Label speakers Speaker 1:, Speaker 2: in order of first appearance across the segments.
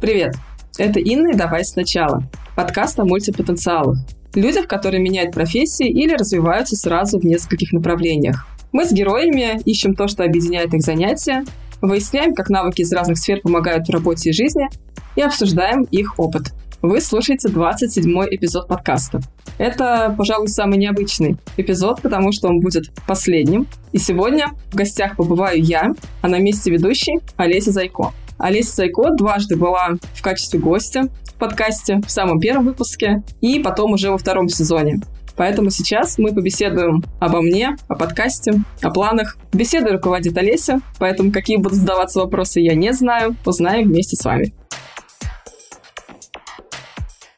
Speaker 1: Привет! Это Инна и «Давай сначала» – подкаст о мультипотенциалах. Людях, которые меняют профессии или развиваются сразу в нескольких направлениях. Мы с героями ищем то, что объединяет их занятия, выясняем, как навыки из разных сфер помогают в работе и жизни, и обсуждаем их опыт. Вы слушаете 27-й эпизод подкаста. Это, пожалуй, самый необычный эпизод, потому что он будет последним. И сегодня в гостях побываю я, а на месте ведущей Олеся Зайко. Олеся Зайко дважды была в качестве гостя в подкасте в самом первом выпуске и потом уже во втором сезоне. Поэтому сейчас мы побеседуем обо мне, о подкасте, о планах. Беседой руководит Олеся, поэтому какие будут задаваться вопросы, я не знаю. Узнаем вместе с вами.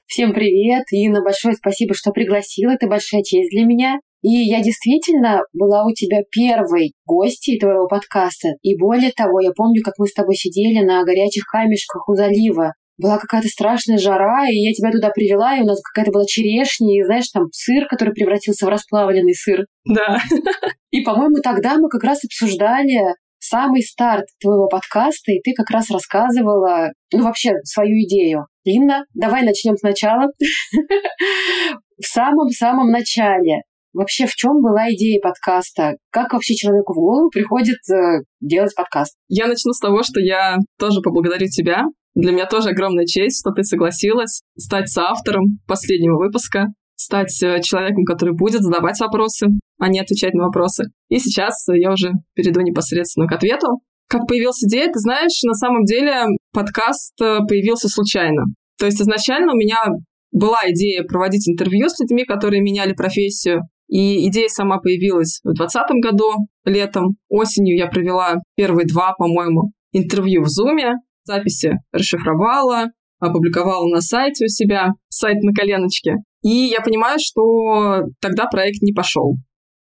Speaker 2: Всем привет, Инна, большое спасибо, что пригласила, это большая честь для меня. И я действительно была у тебя первой гостьей твоего подкаста. И более того, я помню, как мы с тобой сидели на горячих камешках у залива. Была какая-то страшная жара, и я тебя туда привела, и у нас какая-то была черешня, и, знаешь, там сыр, который превратился в расплавленный сыр.
Speaker 1: Да.
Speaker 2: И, по-моему, тогда мы как раз обсуждали самый старт твоего подкаста, и ты как раз рассказывала, ну, вообще, свою идею. Инна, давай начнем сначала. В самом-самом начале Вообще, в чем была идея подкаста? Как вообще человеку в голову приходит э, делать подкаст?
Speaker 1: Я начну с того, что я тоже поблагодарю тебя. Для меня тоже огромная честь, что ты согласилась стать соавтором последнего выпуска, стать э, человеком, который будет задавать вопросы, а не отвечать на вопросы. И сейчас я уже перейду непосредственно к ответу. Как появилась идея, ты знаешь, на самом деле подкаст э, появился случайно. То есть изначально у меня была идея проводить интервью с людьми, которые меняли профессию, и идея сама появилась в 2020 году, летом. Осенью я провела первые два, по-моему, интервью в Zoom. Записи расшифровала, опубликовала на сайте у себя, сайт на коленочке. И я понимаю, что тогда проект не пошел.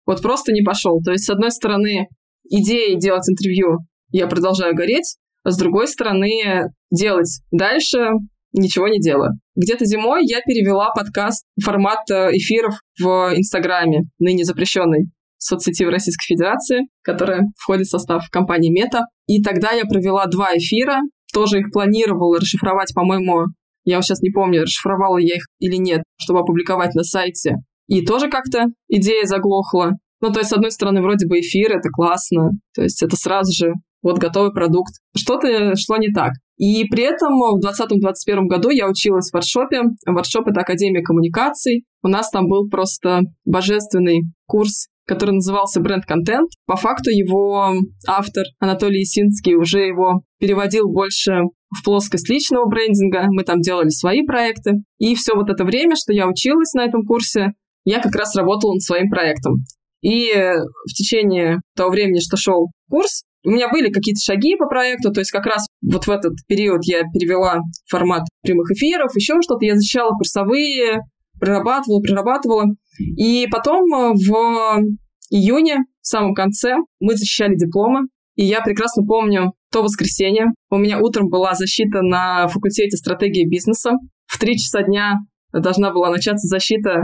Speaker 1: Вот просто не пошел. То есть, с одной стороны, идея делать интервью я продолжаю гореть, а с другой стороны, делать дальше ничего не делаю. Где-то зимой я перевела подкаст формат э, эфиров в Инстаграме, ныне запрещенной соцсети в Российской Федерации, которая входит в состав компании Мета. И тогда я провела два эфира, тоже их планировала расшифровать, по-моему, я вот сейчас не помню, расшифровала я их или нет, чтобы опубликовать на сайте. И тоже как-то идея заглохла. Ну, то есть, с одной стороны, вроде бы эфир, это классно, то есть это сразу же вот готовый продукт. Что-то шло не так. И при этом в 2020-2021 году я училась в воркшопе. Воркшоп — это Академия коммуникаций. У нас там был просто божественный курс который назывался «Бренд-контент». По факту его автор Анатолий Исинский уже его переводил больше в плоскость личного брендинга. Мы там делали свои проекты. И все вот это время, что я училась на этом курсе, я как раз работала над своим проектом. И в течение того времени, что шел курс, у меня были какие-то шаги по проекту, то есть как раз вот в этот период я перевела формат прямых эфиров, еще что-то, я защищала курсовые, прорабатывала, прорабатывала. И потом э, в июне, в самом конце, мы защищали дипломы, и я прекрасно помню то воскресенье. У меня утром была защита на факультете стратегии бизнеса. В три часа дня должна была начаться защита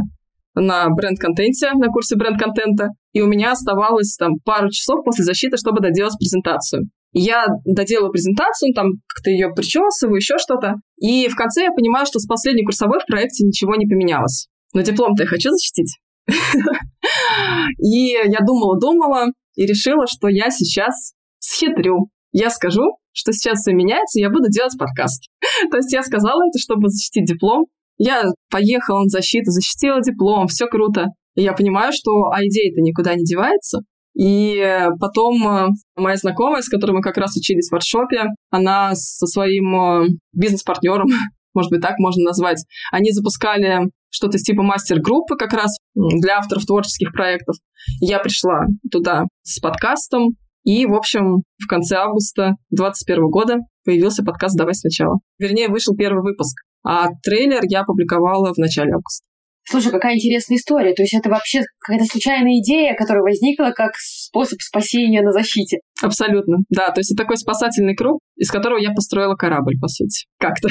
Speaker 1: на бренд-контенте, на курсе бренд-контента, и у меня оставалось там пару часов после защиты, чтобы доделать презентацию. Я доделаю презентацию, там как-то ее причесываю, еще что-то. И в конце я понимаю, что с последней курсовой в проекте ничего не поменялось. Но диплом-то я хочу защитить. И я думала-думала и решила, что я сейчас схитрю. Я скажу, что сейчас все меняется, и я буду делать подкаст. То есть я сказала это, чтобы защитить диплом, я поехала на защиту, защитила диплом, все круто. И я понимаю, что а идея-то никуда не девается. И потом э, моя знакомая, с которой мы как раз учились в воркшопе, она со своим э, бизнес-партнером, может быть, так можно назвать, они запускали что-то типа мастер-группы как раз для авторов творческих проектов. Я пришла туда с подкастом, и, в общем, в конце августа 2021 года появился подкаст «Давай сначала». Вернее, вышел первый выпуск. А трейлер я опубликовала в начале августа.
Speaker 2: Слушай, какая интересная история. То есть это вообще какая-то случайная идея, которая возникла как способ спасения на защите.
Speaker 1: Абсолютно, да. То есть это такой спасательный круг, из которого я построила корабль, по сути. Как-то.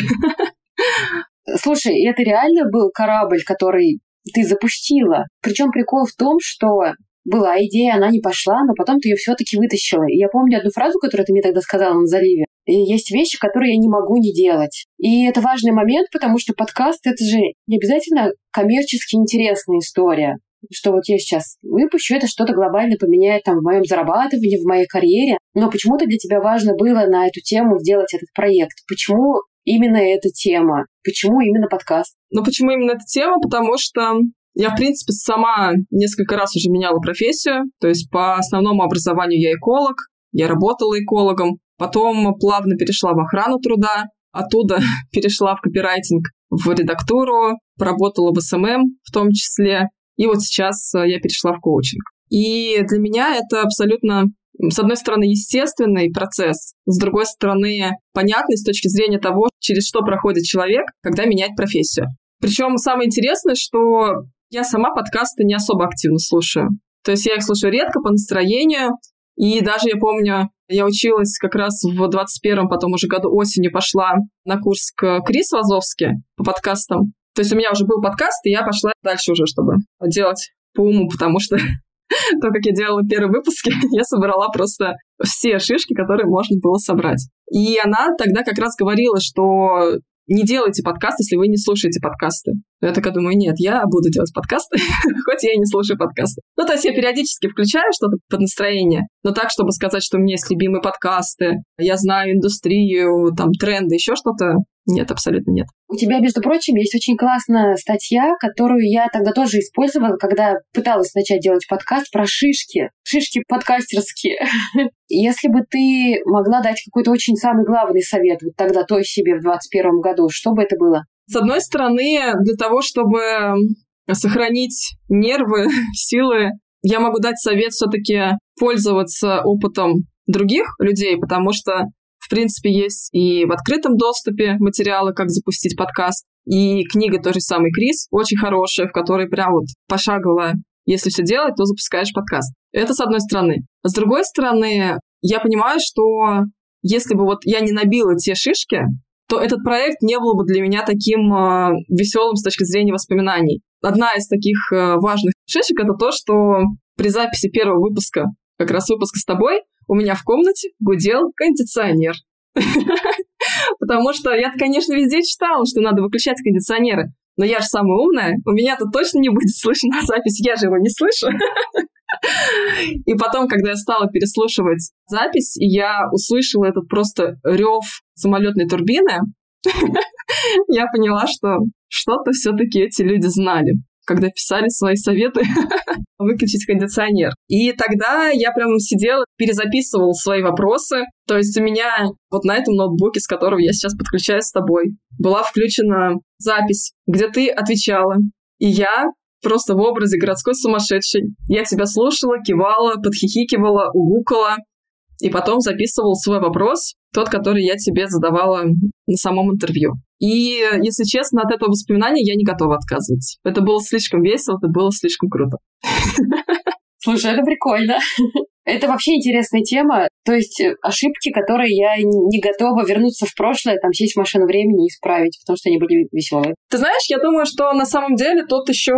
Speaker 2: Слушай, это реально был корабль, который ты запустила. Причем прикол в том, что была идея, она не пошла, но потом ты ее все-таки вытащила. И я помню одну фразу, которую ты мне тогда сказала на заливе. И есть вещи, которые я не могу не делать. И это важный момент, потому что подкаст — это же не обязательно коммерчески интересная история что вот я сейчас выпущу, это что-то глобально поменяет там в моем зарабатывании, в моей карьере. Но почему-то для тебя важно было на эту тему сделать этот проект. Почему именно эта тема? Почему именно подкаст?
Speaker 1: Ну, почему именно эта тема? Потому что я, в принципе, сама несколько раз уже меняла профессию. То есть по основному образованию я эколог, я работала экологом, потом плавно перешла в охрану труда, оттуда перешла в копирайтинг, в редактуру, поработала в СММ в том числе, и вот сейчас э, я перешла в коучинг. И для меня это абсолютно с одной стороны, естественный процесс, с другой стороны, понятный с точки зрения того, через что проходит человек, когда меняет профессию. Причем самое интересное, что я сама подкасты не особо активно слушаю. То есть я их слушаю редко по настроению, и даже я помню, я училась как раз в 21-м, потом уже году осенью пошла на курс к Крис Вазовски по подкастам. То есть у меня уже был подкаст, и я пошла дальше уже, чтобы делать по уму, потому что то, как я делала первые выпуски, я собрала просто все шишки, которые можно было собрать. И она тогда как раз говорила, что не делайте подкаст, если вы не слушаете подкасты. Я такая думаю, нет, я буду делать подкасты, хоть я и не слушаю подкасты. Ну, то есть я периодически включаю что-то под настроение, но так, чтобы сказать, что у меня есть любимые подкасты, я знаю индустрию, там, тренды, еще что-то, нет, абсолютно нет.
Speaker 2: У тебя, между прочим, есть очень классная статья, которую я тогда тоже использовала, когда пыталась начать делать подкаст про шишки. Шишки подкастерские. Если бы ты могла дать какой-то очень самый главный совет вот тогда той себе в 2021 году, что бы это было?
Speaker 1: С одной стороны, для того, чтобы сохранить нервы, силы, я могу дать совет все-таки пользоваться опытом других людей, потому что в принципе, есть и в открытом доступе материалы, как запустить подкаст, и книга тоже самый Крис, очень хорошая, в которой прям вот пошагово, если все делать, то запускаешь подкаст. Это с одной стороны. С другой стороны, я понимаю, что если бы вот я не набила те шишки, то этот проект не был бы для меня таким э, веселым с точки зрения воспоминаний. Одна из таких э, важных шишек это то, что при записи первого выпуска, как раз выпуска с тобой, у меня в комнате гудел кондиционер. Потому что я, конечно, везде читала, что надо выключать кондиционеры. Но я же самая умная, у меня-то точно не будет слышно запись, я же его не слышу. И потом, когда я стала переслушивать запись, я услышала этот просто рев самолетной турбины, я поняла, что что-то все-таки эти люди знали когда писали свои советы выключить кондиционер. И тогда я прям сидела, перезаписывала свои вопросы. То есть у меня вот на этом ноутбуке, с которого я сейчас подключаюсь с тобой, была включена запись, где ты отвечала. И я просто в образе городской сумасшедшей. Я тебя слушала, кивала, подхихикивала, угукала, и потом записывал свой вопрос, тот, который я тебе задавала на самом интервью. И, если честно, от этого воспоминания я не готова отказываться. Это было слишком весело, это было слишком круто.
Speaker 2: Слушай, это прикольно. Это вообще интересная тема. То есть э, ошибки, которые я не готова вернуться в прошлое, там сесть в машину времени и исправить, потому что они были веселые.
Speaker 1: Ты знаешь, я думаю, что на самом деле тут еще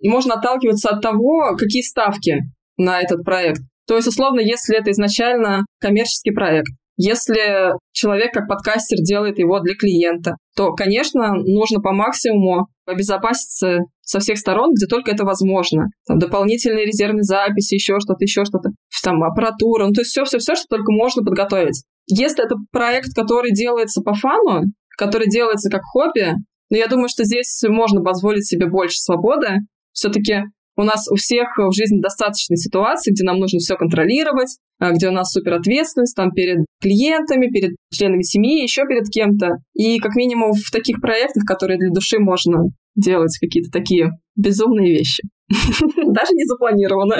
Speaker 1: можно отталкиваться от того, какие ставки на этот проект. То есть, условно, если это изначально коммерческий проект, если человек как подкастер делает его для клиента, то, конечно, нужно по максимуму обезопаситься со всех сторон, где только это возможно. Там дополнительные резервные записи, еще что-то, еще что-то, там аппаратура, ну то есть все-все-все, что только можно подготовить. Если это проект, который делается по фану, который делается как хобби, но ну, я думаю, что здесь можно позволить себе больше свободы. Все-таки у нас у всех в жизни достаточно ситуаций, где нам нужно все контролировать, а, где у нас супер ответственность там перед клиентами, перед членами семьи, еще перед кем-то. И как минимум в таких проектах, которые для души можно делать какие-то такие безумные вещи. Даже не запланировано.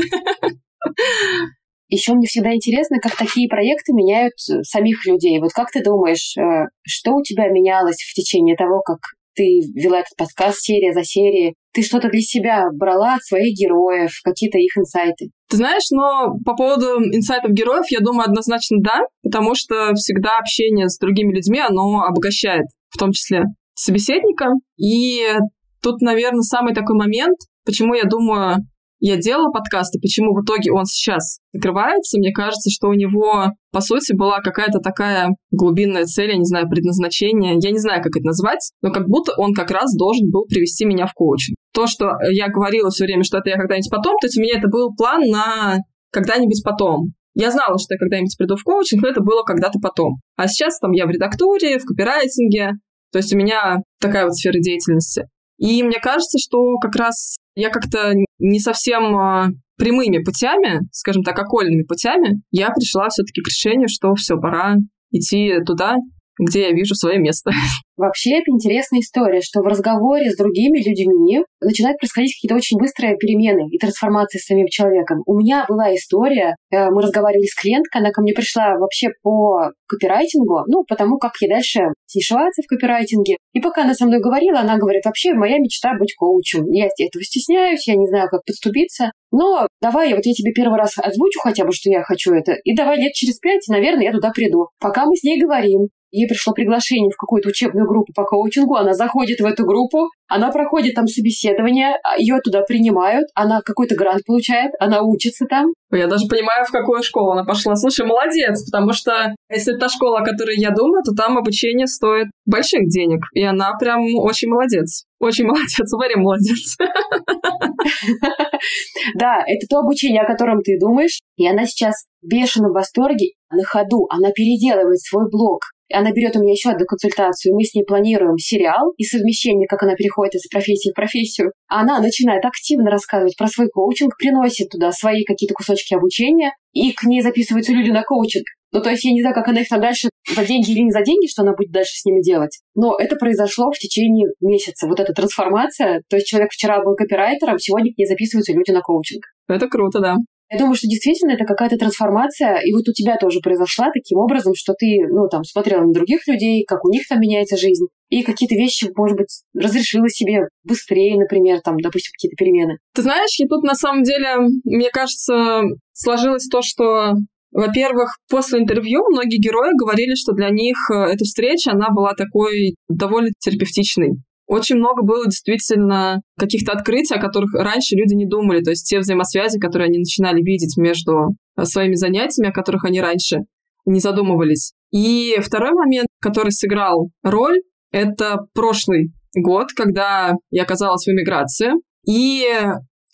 Speaker 2: Еще мне всегда интересно, как такие проекты меняют самих людей. Вот как ты думаешь, э, что у тебя менялось в течение того, как ты вела этот подкаст серия за серией, ты что-то для себя брала от своих героев, какие-то их инсайты?
Speaker 1: Ты знаешь, но по поводу инсайтов героев, я думаю, однозначно да, потому что всегда общение с другими людьми, оно обогащает, в том числе собеседника. И тут, наверное, самый такой момент, почему я думаю, я делала подкаст, и почему в итоге он сейчас закрывается, мне кажется, что у него, по сути, была какая-то такая глубинная цель, я не знаю, предназначение, я не знаю, как это назвать, но как будто он как раз должен был привести меня в коучинг. То, что я говорила все время, что это я когда-нибудь потом, то есть у меня это был план на когда-нибудь потом. Я знала, что я когда-нибудь приду в коучинг, но это было когда-то потом. А сейчас там я в редактуре, в копирайтинге, то есть у меня такая вот сфера деятельности. И мне кажется, что как раз я как-то не совсем а, прямыми путями, скажем так, окольными путями, я пришла все-таки к решению, что все, пора идти туда, где я вижу свое место.
Speaker 2: Вообще, это интересная история, что в разговоре с другими людьми начинают происходить какие-то очень быстрые перемены и трансформации с самим человеком. У меня была история, э, мы разговаривали с клиенткой, она ко мне пришла вообще по копирайтингу, ну, потому как я дальше снишеваться в копирайтинге. И пока она со мной говорила, она говорит, вообще моя мечта быть коучем. Я этого стесняюсь, я не знаю, как подступиться. Но давай, вот я тебе первый раз озвучу хотя бы, что я хочу это, и давай лет через пять, наверное, я туда приду. Пока мы с ней говорим, ей пришло приглашение в какую-то учебную группу по коучингу, она заходит в эту группу, она проходит там собеседование, а ее туда принимают, она какой-то грант получает, она учится там.
Speaker 1: Я даже понимаю, в какую школу она пошла. Слушай, молодец, потому что если это та школа, о которой я думаю, то там обучение стоит больших денег. И она прям очень молодец. Очень молодец, Варя молодец.
Speaker 2: Да, это то обучение, о котором ты думаешь. И она сейчас в бешеном восторге на ходу. Она переделывает свой блог. Она берет у меня еще одну консультацию, мы с ней планируем сериал и совмещение, как она переходит из профессии в профессию. Она начинает активно рассказывать про свой коучинг, приносит туда свои какие-то кусочки обучения, и к ней записываются люди на коучинг. Ну, то есть я не знаю, как она их там дальше за деньги или не за деньги, что она будет дальше с ними делать. Но это произошло в течение месяца. Вот эта трансформация. То есть человек вчера был копирайтером, сегодня к ней записываются люди на коучинг.
Speaker 1: Это круто, да.
Speaker 2: Я думаю, что действительно это какая-то трансформация, и вот у тебя тоже произошла таким образом, что ты, ну, там, смотрела на других людей, как у них там меняется жизнь, и какие-то вещи, может быть, разрешила себе быстрее, например, там, допустим, какие-то перемены.
Speaker 1: Ты знаешь, и тут на самом деле, мне кажется, сложилось то, что во-первых, после интервью многие герои говорили, что для них э, эта встреча, она была такой довольно терапевтичной. Очень много было действительно каких-то открытий, о которых раньше люди не думали. То есть те взаимосвязи, которые они начинали видеть между э, своими занятиями, о которых они раньше не задумывались. И второй момент, который сыграл роль, это прошлый год, когда я оказалась в эмиграции. И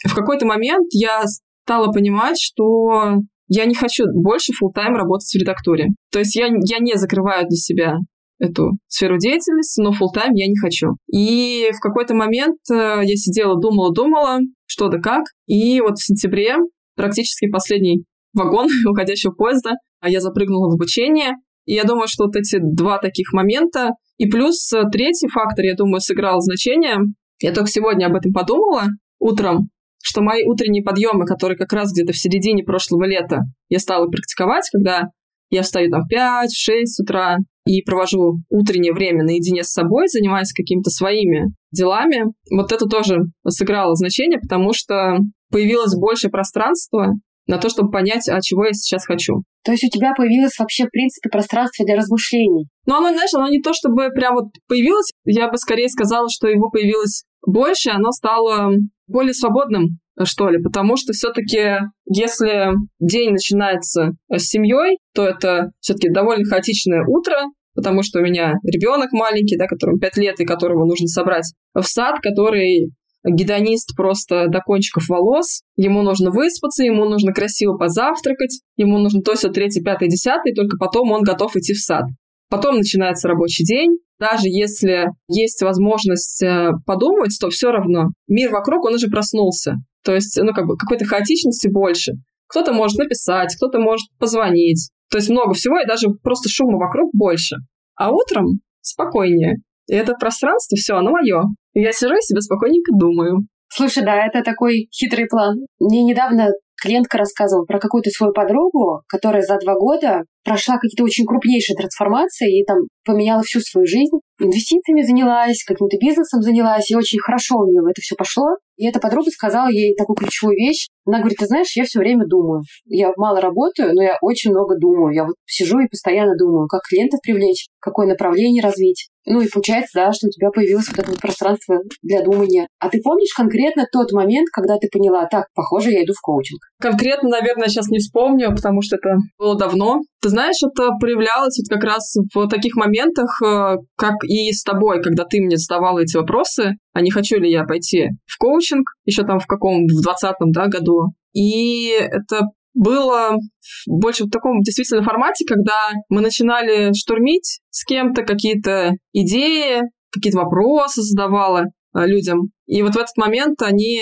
Speaker 1: в какой-то момент я стала понимать, что я не хочу больше full тайм работать в редактуре. То есть я, я не закрываю для себя эту сферу деятельности, но full тайм я не хочу. И в какой-то момент э, я сидела, думала, думала, что да как. И вот в сентябре, практически последний вагон уходящего поезда, я запрыгнула в обучение. И я думаю, что вот эти два таких момента, и плюс э, третий фактор, я думаю, сыграл значение. Я только сегодня об этом подумала утром, что мои утренние подъемы, которые как раз где-то в середине прошлого лета я стала практиковать, когда я встаю там в 5-6 утра, и провожу утреннее время наедине с собой, занимаясь какими-то своими делами, вот это тоже сыграло значение, потому что появилось больше пространства на то, чтобы понять, а чего я сейчас хочу.
Speaker 2: То есть у тебя появилось вообще, в принципе, пространство для размышлений?
Speaker 1: Ну, оно, знаешь, оно не то, чтобы прям вот появилось, я бы скорее сказала, что его появилось больше, оно стало более свободным, что ли, потому что все-таки, если день начинается с семьей, то это все-таки довольно хаотичное утро, потому что у меня ребенок маленький, да, которому 5 лет, и которого нужно собрать в сад, который гедонист просто до кончиков волос, ему нужно выспаться, ему нужно красиво позавтракать, ему нужно то, все, третье, пятое, десятое, и только потом он готов идти в сад. Потом начинается рабочий день. Даже если есть возможность э, подумать, то все равно мир вокруг, он уже проснулся. То есть, ну, как бы какой-то хаотичности больше. Кто-то может написать, кто-то может позвонить. То есть много всего, и даже просто шума вокруг больше. А утром спокойнее. И это пространство, все, оно мое. Я сижу и себе спокойненько думаю.
Speaker 2: Слушай, да, это такой хитрый план. Мне недавно клиентка рассказывала про какую-то свою подругу, которая за два года прошла какие-то очень крупнейшие трансформации и там поменяла всю свою жизнь. Инвестициями занялась, каким-то бизнесом занялась, и очень хорошо у нее это все пошло. И эта подруга сказала ей такую ключевую вещь. Она говорит, ты знаешь, я все время думаю. Я мало работаю, но я очень много думаю. Я вот сижу и постоянно думаю, как клиентов привлечь, какое направление развить. Ну и получается, да, что у тебя появилось вот это вот пространство для думания. А ты помнишь конкретно тот момент, когда ты поняла, так, похоже, я иду в коучинг?
Speaker 1: Конкретно, наверное, сейчас не вспомню, потому что это было давно. Ты знаешь, это проявлялось вот как раз в таких моментах, э, как и с тобой, когда ты мне задавала эти вопросы, а не хочу ли я пойти в коучинг, еще там в каком, в двадцатом да, году. И это было больше в таком действительно формате, когда мы начинали штурмить с кем-то какие-то идеи, какие-то вопросы задавала э, людям. И вот в этот момент они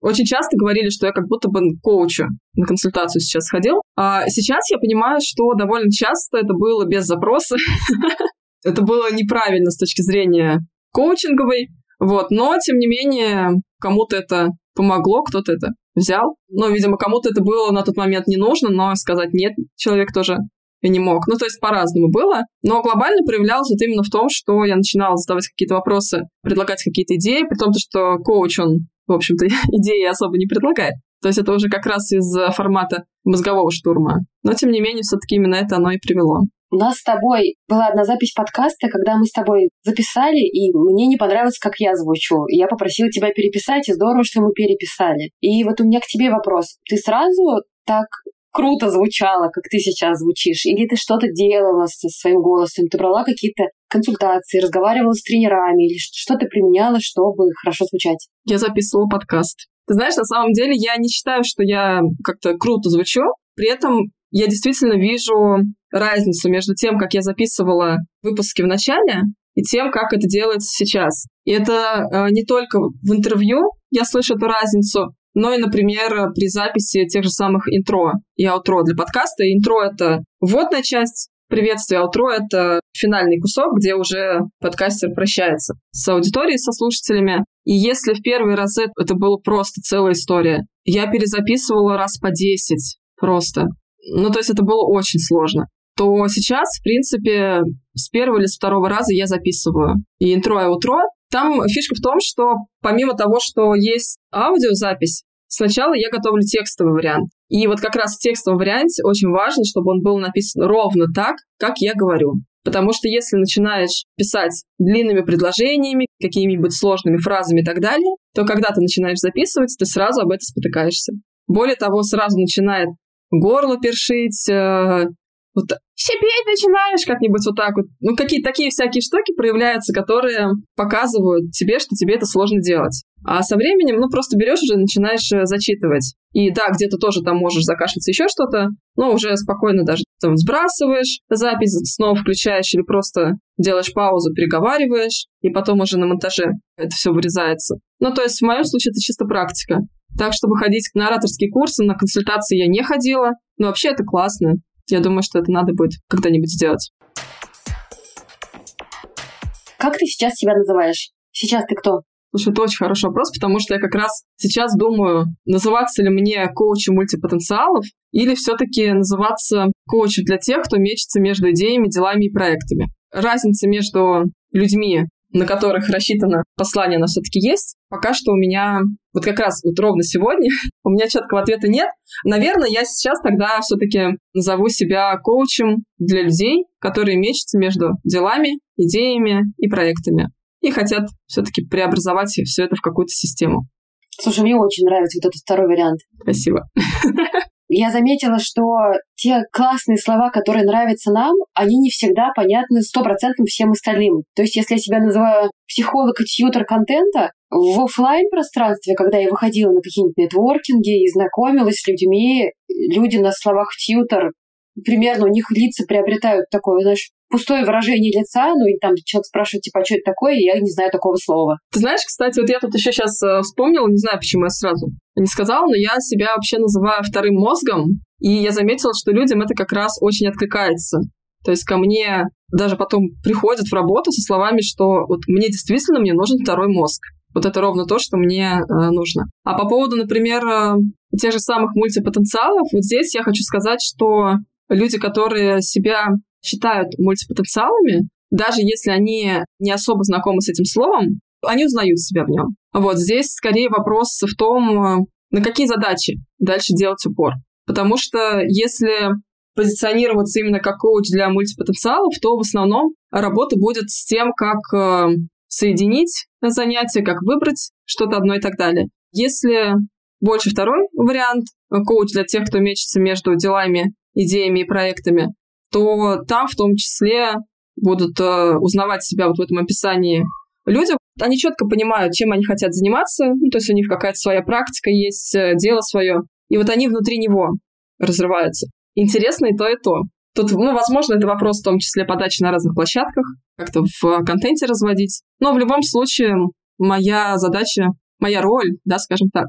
Speaker 1: очень часто говорили, что я как будто бы коучу на консультацию сейчас ходил. А сейчас я понимаю, что довольно часто это было без запроса. Это было неправильно с точки зрения коучинговой. Вот. Но, тем не менее, кому-то это помогло, кто-то это взял. Ну, видимо, кому-то это было на тот момент не нужно, но сказать нет человек тоже и не мог. Ну, то есть по-разному было. Но глобально проявлялось вот именно в том, что я начинала задавать какие-то вопросы, предлагать какие-то идеи, при том, что коуч, он, в общем-то, идеи особо не предлагает. То есть это уже как раз из формата мозгового штурма. Но, тем не менее, все-таки именно это оно и привело.
Speaker 2: У нас с тобой была одна запись подкаста, когда мы с тобой записали, и мне не понравилось, как я звучу. И я попросила тебя переписать, и здорово, что мы переписали. И вот у меня к тебе вопрос. Ты сразу так круто звучала, как ты сейчас звучишь? Или ты что-то делала со своим голосом? Ты брала какие-то консультации, разговаривала с тренерами? Или что ты применяла, чтобы хорошо звучать?
Speaker 1: Я записывала подкаст. Ты знаешь, на самом деле я не считаю, что я как-то круто звучу. При этом я действительно вижу разницу между тем, как я записывала выпуски в начале, и тем, как это делается сейчас. И это э, не только в интервью я слышу эту разницу, но и, например, при записи тех же самых интро и аутро для подкаста. Интро — это вводная часть приветствия, аутро — это финальный кусок, где уже подкастер прощается с аудиторией, со слушателями. И если в первый раз это было просто целая история, я перезаписывала раз по 10 просто ну, то есть это было очень сложно, то сейчас, в принципе, с первого или с второго раза я записываю и интро, и утро. Там фишка в том, что помимо того, что есть аудиозапись, сначала я готовлю текстовый вариант. И вот как раз в текстовом варианте очень важно, чтобы он был написан ровно так, как я говорю. Потому что если начинаешь писать длинными предложениями, какими-нибудь сложными фразами и так далее, то когда ты начинаешь записывать, ты сразу об этом спотыкаешься. Более того, сразу начинает горло першить, э, вот сипеть начинаешь как-нибудь вот так вот. Ну, какие-то такие всякие штуки проявляются, которые показывают тебе, что тебе это сложно делать. А со временем, ну, просто берешь уже начинаешь э, зачитывать. И да, где-то тоже там можешь закашляться еще что-то, но уже спокойно даже там сбрасываешь запись, снова включаешь или просто делаешь паузу, переговариваешь, и потом уже на монтаже это все вырезается. Ну, то есть в моем случае это чисто практика. Так, чтобы ходить на ораторские курсы, на консультации я не ходила. Но вообще это классно. Я думаю, что это надо будет когда-нибудь сделать.
Speaker 2: Как ты сейчас себя называешь? Сейчас ты кто?
Speaker 1: Слушай, это очень хороший вопрос, потому что я как раз сейчас думаю, называться ли мне коучем мультипотенциалов или все-таки называться коучем для тех, кто мечется между идеями, делами и проектами. Разница между людьми, на которых рассчитано послание, она все-таки есть. Пока что у меня, вот как раз вот ровно сегодня, у меня четкого ответа нет. Наверное, я сейчас тогда все-таки назову себя коучем для людей, которые мечутся между делами, идеями и проектами и хотят все-таки преобразовать все это в какую-то систему.
Speaker 2: Слушай, мне очень нравится вот этот второй вариант.
Speaker 1: Спасибо.
Speaker 2: Я заметила, что те классные слова, которые нравятся нам, они не всегда понятны стопроцентно всем остальным. То есть, если я себя называю психолог и тьютер контента, в офлайн пространстве, когда я выходила на какие-нибудь нетворкинги и знакомилась с людьми, люди на словах тьютер примерно у них лица приобретают такое, знаешь, пустое выражение лица, ну и там человек спрашивает, типа, а что это такое, я не знаю такого слова.
Speaker 1: Ты знаешь, кстати, вот я тут еще сейчас э, вспомнила, не знаю, почему я сразу не сказала, но я себя вообще называю вторым мозгом, и я заметила, что людям это как раз очень откликается. То есть ко мне даже потом приходят в работу со словами, что вот мне действительно мне нужен второй мозг. Вот это ровно то, что мне э, нужно. А по поводу, например, э, тех же самых мультипотенциалов, вот здесь я хочу сказать, что люди, которые себя считают мультипотенциалами, даже если они не особо знакомы с этим словом, они узнают себя в нем. Вот здесь скорее вопрос в том, на какие задачи дальше делать упор. Потому что если позиционироваться именно как коуч для мультипотенциалов, то в основном работа будет с тем, как э, соединить занятия, как выбрать что-то одно и так далее. Если больше второй вариант, э, коуч для тех, кто мечется между делами, идеями и проектами, то там в том числе будут э, узнавать себя вот в этом описании люди. Они четко понимают, чем они хотят заниматься, ну, то есть у них какая-то своя практика есть, э, дело свое, и вот они внутри него разрываются. Интересно и то, и то. Тут, ну, возможно, это вопрос в том числе подачи на разных площадках, как-то в контенте разводить. Но в любом случае моя задача, моя роль, да, скажем так,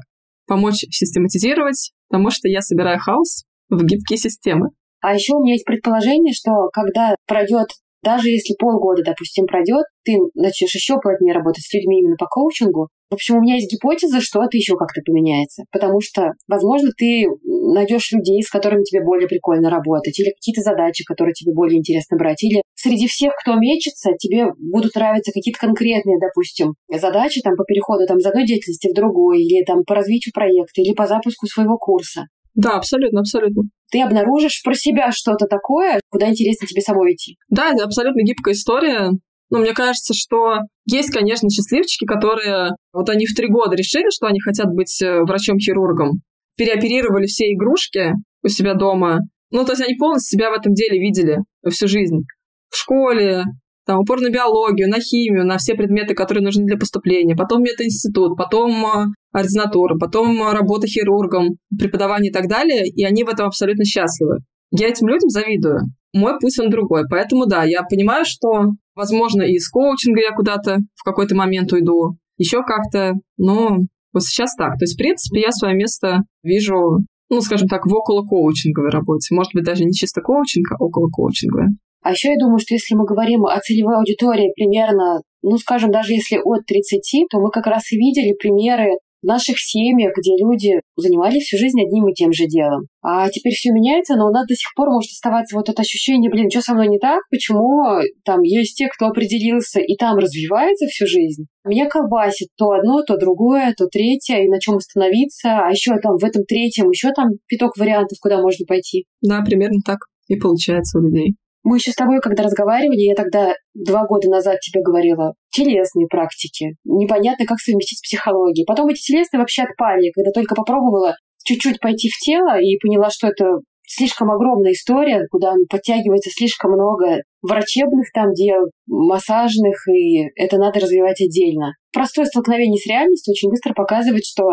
Speaker 1: помочь систематизировать, потому что я собираю хаос в гибкие системы.
Speaker 2: А еще у меня есть предположение, что когда пройдет даже если полгода, допустим, пройдет, ты начнешь еще плотнее работать с людьми именно по коучингу. В общем, у меня есть гипотеза, что это еще как-то поменяется. Потому что, возможно, ты найдешь людей, с которыми тебе более прикольно работать, или какие-то задачи, которые тебе более интересно брать, или среди всех, кто мечется, тебе будут нравиться какие-то конкретные, допустим, задачи там по переходу там, из одной деятельности в другую, или там по развитию проекта, или по запуску своего курса.
Speaker 1: Да, абсолютно, абсолютно.
Speaker 2: Ты обнаружишь про себя что-то такое, куда интересно тебе самой идти.
Speaker 1: Да, это абсолютно гибкая история. Но мне кажется, что есть, конечно, счастливчики, которые вот они в три года решили, что они хотят быть э, врачом-хирургом, переоперировали все игрушки у себя дома. Ну, то есть они полностью себя в этом деле видели всю жизнь. В школе, там, упор на биологию, на химию, на все предметы, которые нужны для поступления, потом мединститут, потом э, ординатура, потом э, работа хирургом, преподавание и так далее, и они в этом абсолютно счастливы. Я этим людям завидую. Мой путь, он другой. Поэтому, да, я понимаю, что, возможно, и из коучинга я куда-то в какой-то момент уйду, еще как-то, но вот сейчас так. То есть, в принципе, я свое место вижу, ну, скажем так, в около коучинговой работе. Может быть, даже не чисто коучинг, а около коучинговой.
Speaker 2: А еще я думаю, что если мы говорим о целевой аудитории примерно, ну, скажем, даже если от 30, то мы как раз и видели примеры в наших семьях, где люди занимались всю жизнь одним и тем же делом. А теперь все меняется, но у нас до сих пор может оставаться вот это ощущение, блин, что со мной не так, почему там есть те, кто определился и там развивается всю жизнь. Меня колбасит то одно, то другое, то третье, и на чем остановиться, а еще там в этом третьем еще там пяток вариантов, куда можно пойти.
Speaker 1: Да, примерно так и получается у людей.
Speaker 2: Мы еще с тобой, когда разговаривали, я тогда два года назад тебе говорила, телесные практики. Непонятно, как совместить с. Потом эти телесные вообще отпали, когда только попробовала чуть-чуть пойти в тело и поняла, что это слишком огромная история, куда подтягивается слишком много врачебных там дел, массажных, и это надо развивать отдельно. Простое столкновение с реальностью очень быстро показывает, что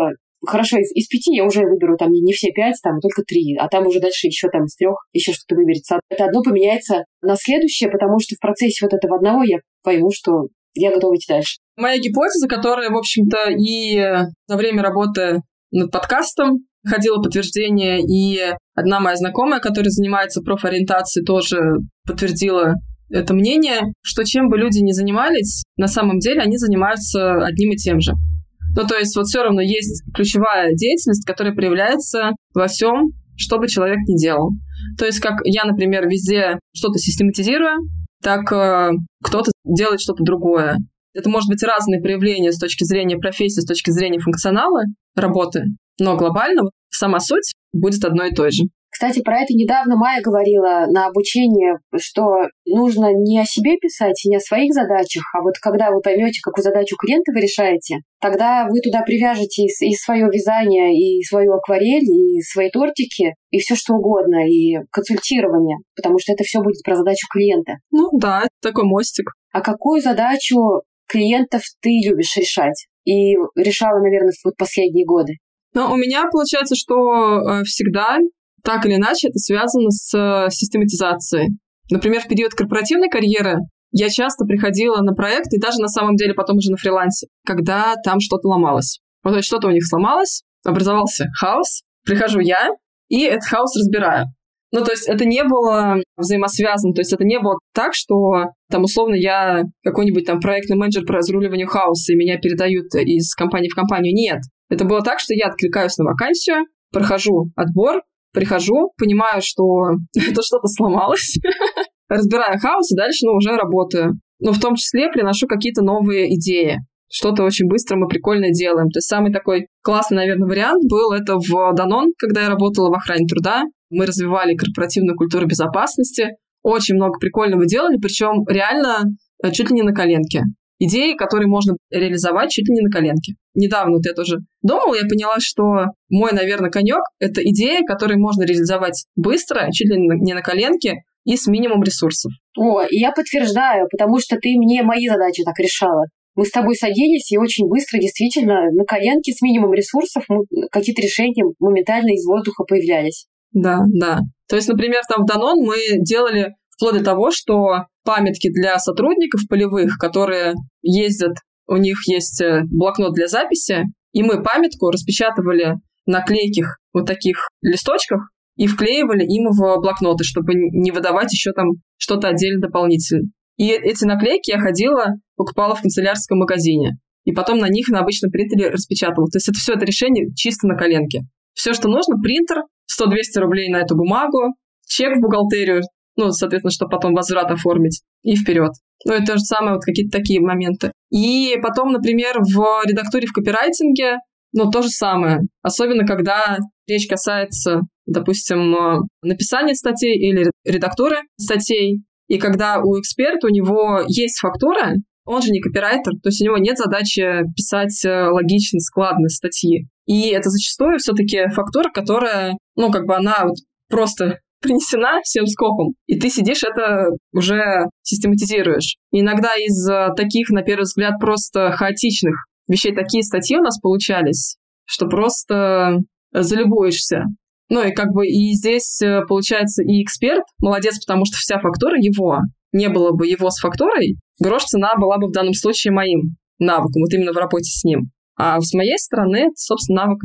Speaker 2: хорошо, из, из пяти я уже выберу там не, все пять, там только три, а там уже дальше еще там из трех еще что-то выберется. Это одно поменяется на следующее, потому что в процессе вот этого одного я пойму, что я готова идти дальше.
Speaker 1: Моя гипотеза, которая, в общем-то, и за время работы над подкастом ходила подтверждение, и одна моя знакомая, которая занимается профориентацией, тоже подтвердила это мнение, что чем бы люди ни занимались, на самом деле они занимаются одним и тем же. Ну, то есть вот все равно есть ключевая деятельность, которая проявляется во всем, что бы человек ни делал. То есть как я, например, везде что-то систематизирую, так э, кто-то делает что-то другое. Это может быть разные проявления с точки зрения профессии, с точки зрения функционала работы, но глобально сама суть будет одной и той же.
Speaker 2: Кстати, про это недавно Майя говорила на обучении, что нужно не о себе писать, не о своих задачах, а вот когда вы поймете, какую задачу клиента вы решаете, тогда вы туда привяжете и, свое вязание, и свою акварель, и свои тортики, и все что угодно, и консультирование, потому что это все будет про задачу клиента.
Speaker 1: Ну да, такой мостик.
Speaker 2: А какую задачу клиентов ты любишь решать? И решала, наверное, в последние годы.
Speaker 1: Ну, у меня получается, что э, всегда так или иначе это связано с э, систематизацией. Например, в период корпоративной карьеры я часто приходила на проект, и даже на самом деле потом уже на фрилансе, когда там что-то ломалось. Вот то есть что-то у них сломалось, образовался хаос, прихожу я, и этот хаос разбираю. Ну, то есть это не было взаимосвязано, то есть это не было так, что там условно я какой-нибудь там проектный менеджер по разруливанию хаоса, и меня передают из компании в компанию. Нет. Это было так, что я откликаюсь на вакансию, прохожу отбор, прихожу, понимаю, что это что-то сломалось, разбираю хаос и дальше ну, уже работаю. Но в том числе приношу какие-то новые идеи. что-то очень быстро мы прикольно делаем. То есть самый такой классный, наверное, вариант был это в Данон, когда я работала в охране труда. Мы развивали корпоративную культуру безопасности. Очень много прикольного делали, причем реально э, чуть ли не на коленке. Идеи, которые можно реализовать чуть ли не на коленке. Недавно вот я тоже думала, я поняла, что мой, наверное, конек — это идеи, которые можно реализовать быстро, чуть ли не на коленке, и с минимум ресурсов.
Speaker 2: О, и я подтверждаю, потому что ты мне мои задачи так решала. Мы с тобой садились и очень быстро, действительно, на коленке с минимумом ресурсов какие-то решения моментально из воздуха появлялись.
Speaker 1: Да, да. То есть, например, там в Данон мы делали вплоть до того, что памятки для сотрудников полевых, которые ездят, у них есть э, блокнот для записи, и мы памятку распечатывали на клейких вот таких листочках и вклеивали им в блокноты, чтобы не выдавать еще там что-то отдельно дополнительно. И эти наклейки я ходила, покупала в канцелярском магазине. И потом на них на обычном принтере распечатывала. То есть это все это решение чисто на коленке. Все, что нужно, принтер, 100-200 рублей на эту бумагу, чек в бухгалтерию, ну, соответственно, чтобы потом возврат оформить, и вперед. Ну, это то же самое, вот какие-то такие моменты. И потом, например, в редактуре в копирайтинге, ну, то же самое. Особенно, когда речь касается, допустим, написания статей или редактуры статей. И когда у эксперта, у него есть фактура, он же не копирайтер, то есть у него нет задачи писать э, логично, складно статьи. И это зачастую все-таки фактура, которая, ну, как бы она вот просто принесена всем скопом, и ты сидишь это уже систематизируешь. И иногда из э, таких, на первый взгляд, просто хаотичных вещей такие статьи у нас получались, что просто залюбуешься. Ну и как бы и здесь э, получается и эксперт молодец, потому что вся фактура его. Не было бы его с фактурой, грош цена была бы в данном случае моим навыком, вот именно в работе с ним. А с моей стороны, собственно, навык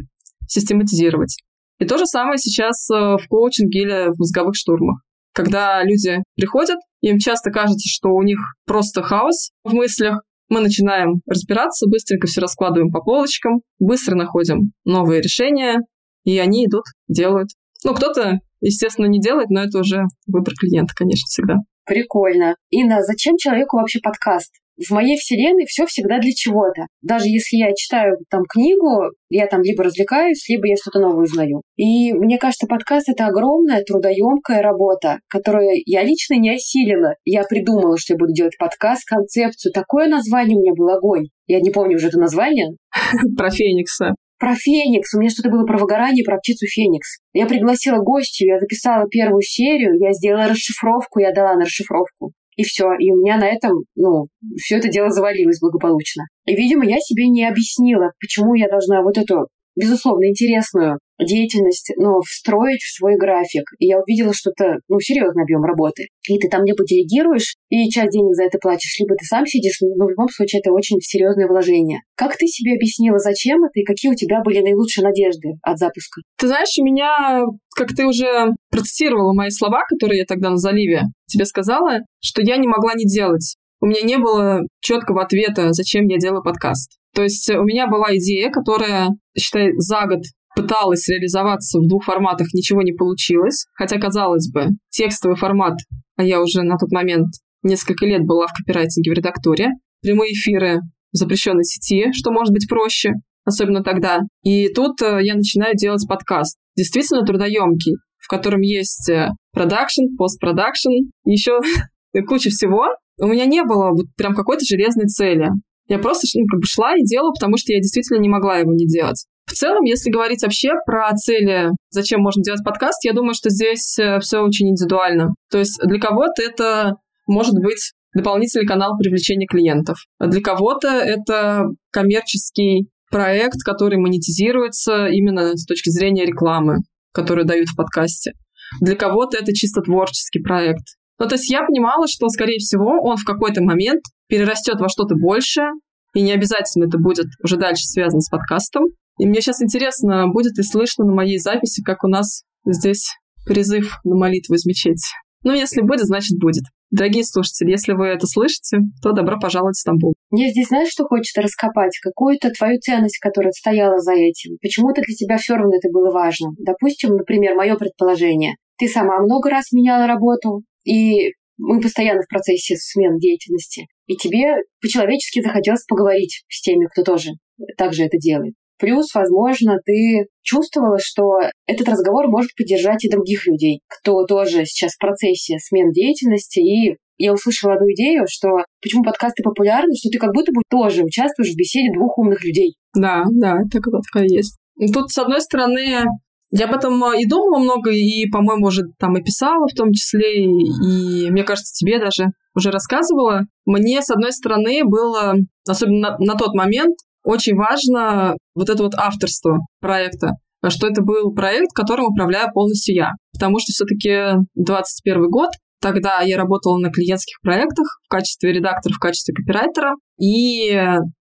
Speaker 1: систематизировать. И то же самое сейчас э, в коучинге или в мозговых штурмах. Когда люди приходят, им часто кажется, что у них просто хаос в мыслях, мы начинаем разбираться, быстренько все раскладываем по полочкам, быстро находим новые решения, и они идут, делают. Ну, кто-то, естественно, не делает, но это уже выбор клиента, конечно, всегда.
Speaker 2: Прикольно. Инна, зачем человеку вообще подкаст? В моей вселенной все всегда для чего-то. Даже если я читаю там книгу, я там либо развлекаюсь, либо я что-то новое узнаю. И мне кажется, подкаст — это огромная трудоемкая работа, которую я лично не осилила. Я придумала, что я буду делать подкаст, концепцию. Такое название у меня был огонь. Я не помню уже это название.
Speaker 1: Про Феникса.
Speaker 2: Про Феникс. У меня что-то было про выгорание, про птицу Феникс. Я пригласила гостью, я записала первую серию, я сделала расшифровку, я дала на расшифровку и все. И у меня на этом, ну, все это дело завалилось благополучно. И, видимо, я себе не объяснила, почему я должна вот эту, безусловно, интересную деятельность, ну, встроить в свой график. И я увидела, что это, ну, серьезный объем работы. И ты там либо делегируешь, и часть денег за это платишь, либо ты сам сидишь, но в любом случае это очень серьезное вложение. Как ты себе объяснила, зачем это, и какие у тебя были наилучшие надежды от запуска?
Speaker 1: Ты знаешь, у меня, как ты уже процитировала мои слова, которые я тогда на заливе тебе сказала, что я не могла не делать. У меня не было четкого ответа, зачем я делаю подкаст. То есть у меня была идея, которая, считай, за год пыталась реализоваться в двух форматах, ничего не получилось. Хотя, казалось бы, текстовый формат, а я уже на тот момент несколько лет была в копирайтинге в редакторе, прямые эфиры в запрещенной сети, что может быть проще, особенно тогда. И тут э, я начинаю делать подкаст, действительно трудоемкий, в котором есть э, продакшн, постпродакшн, еще куча всего. У меня не было вот прям какой-то железной цели. Я просто шла и делала, потому что я действительно не могла его не делать. В целом, если говорить вообще про цели, зачем можно делать подкаст, я думаю, что здесь э, все очень индивидуально. То есть для кого-то это может быть дополнительный канал привлечения клиентов. А для кого-то это коммерческий проект, который монетизируется именно с точки зрения рекламы, которую дают в подкасте. Для кого-то это чисто творческий проект. Ну, то есть я понимала, что, скорее всего, он в какой-то момент перерастет во что-то большее, и не обязательно это будет уже дальше связано с подкастом. И мне сейчас интересно, будет ли слышно на моей записи, как у нас здесь призыв на молитву из мечети. Ну, если будет, значит будет. Дорогие слушатели, если вы это слышите, то добро пожаловать в Стамбул.
Speaker 2: Мне здесь, знаешь, что хочется раскопать? Какую-то твою ценность, которая стояла за этим. Почему-то для тебя все равно это было важно. Допустим, например, мое предположение. Ты сама много раз меняла работу, и мы постоянно в процессе смен деятельности. и тебе по-человечески захотелось поговорить с теми, кто тоже так же это делает. Плюс, возможно, ты чувствовала, что этот разговор может поддержать и других людей, кто тоже сейчас в процессе смен деятельности. И я услышала одну идею, что почему подкасты популярны, что ты как будто бы тоже участвуешь в беседе двух умных людей.
Speaker 1: Да, да, так, такая есть. Тут, с одной стороны, я потом и думала много, и, по-моему, уже там и писала в том числе, и, мне кажется, тебе даже уже рассказывала. Мне, с одной стороны, было, особенно на, на тот момент, очень важно вот это вот авторство проекта что это был проект, которым управляю полностью я. Потому что все-таки 21 год, тогда я работала на клиентских проектах в качестве редактора, в качестве копирайтера, и